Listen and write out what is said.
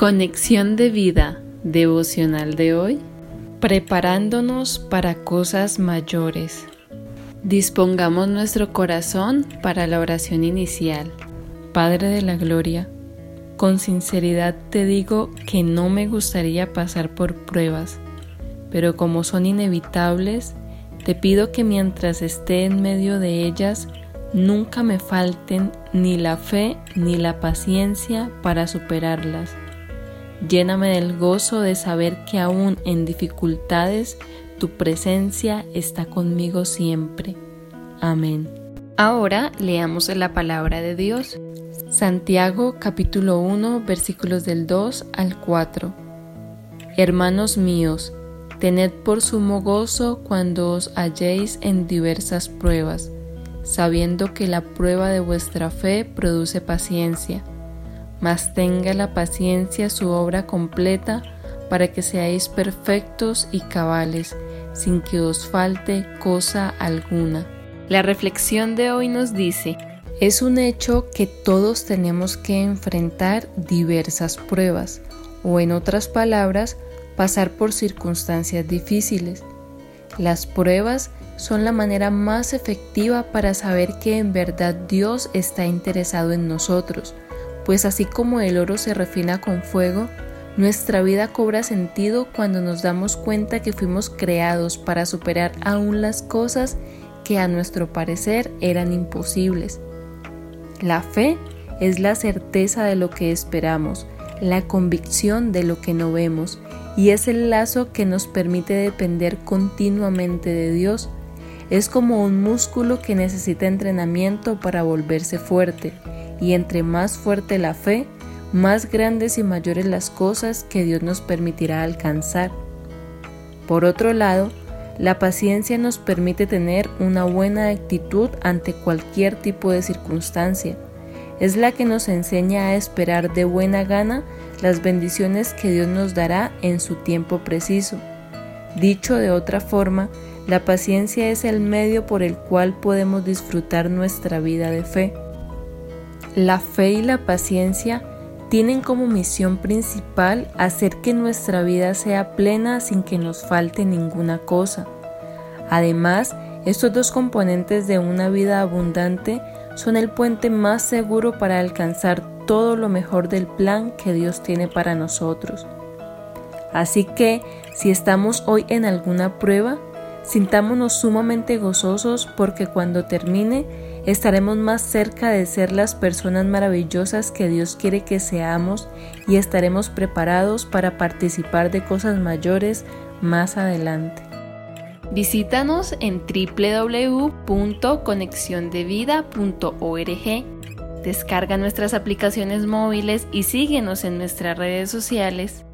Conexión de vida devocional de hoy. Preparándonos para cosas mayores. Dispongamos nuestro corazón para la oración inicial. Padre de la Gloria, con sinceridad te digo que no me gustaría pasar por pruebas, pero como son inevitables, te pido que mientras esté en medio de ellas, nunca me falten ni la fe ni la paciencia para superarlas Lléname del gozo de saber que aún en dificultades tu presencia está conmigo siempre. Amén. Ahora leamos la palabra de Dios. Santiago capítulo 1 versículos del 2 al 4. Hermanos míos, tened por sumo gozo cuando os halléis en diversas pruebas, sabiendo que la prueba de vuestra fe produce paciencia mas tenga la paciencia su obra completa para que seáis perfectos y cabales, sin que os falte cosa alguna. La reflexión de hoy nos dice, es un hecho que todos tenemos que enfrentar diversas pruebas, o en otras palabras, pasar por circunstancias difíciles. Las pruebas son la manera más efectiva para saber que en verdad Dios está interesado en nosotros, pues así como el oro se refina con fuego, nuestra vida cobra sentido cuando nos damos cuenta que fuimos creados para superar aún las cosas que a nuestro parecer eran imposibles. La fe es la certeza de lo que esperamos, la convicción de lo que no vemos, y es el lazo que nos permite depender continuamente de Dios. Es como un músculo que necesita entrenamiento para volverse fuerte y entre más fuerte la fe, más grandes y mayores las cosas que Dios nos permitirá alcanzar. Por otro lado, la paciencia nos permite tener una buena actitud ante cualquier tipo de circunstancia. Es la que nos enseña a esperar de buena gana las bendiciones que Dios nos dará en su tiempo preciso. Dicho de otra forma, la paciencia es el medio por el cual podemos disfrutar nuestra vida de fe. La fe y la paciencia tienen como misión principal hacer que nuestra vida sea plena sin que nos falte ninguna cosa. Además, estos dos componentes de una vida abundante son el puente más seguro para alcanzar todo lo mejor del plan que Dios tiene para nosotros. Así que, si estamos hoy en alguna prueba, sintámonos sumamente gozosos porque cuando termine estaremos más cerca de ser las personas maravillosas que Dios quiere que seamos y estaremos preparados para participar de cosas mayores más adelante. Visítanos en www.conexiondevida.org. Descarga nuestras aplicaciones móviles y síguenos en nuestras redes sociales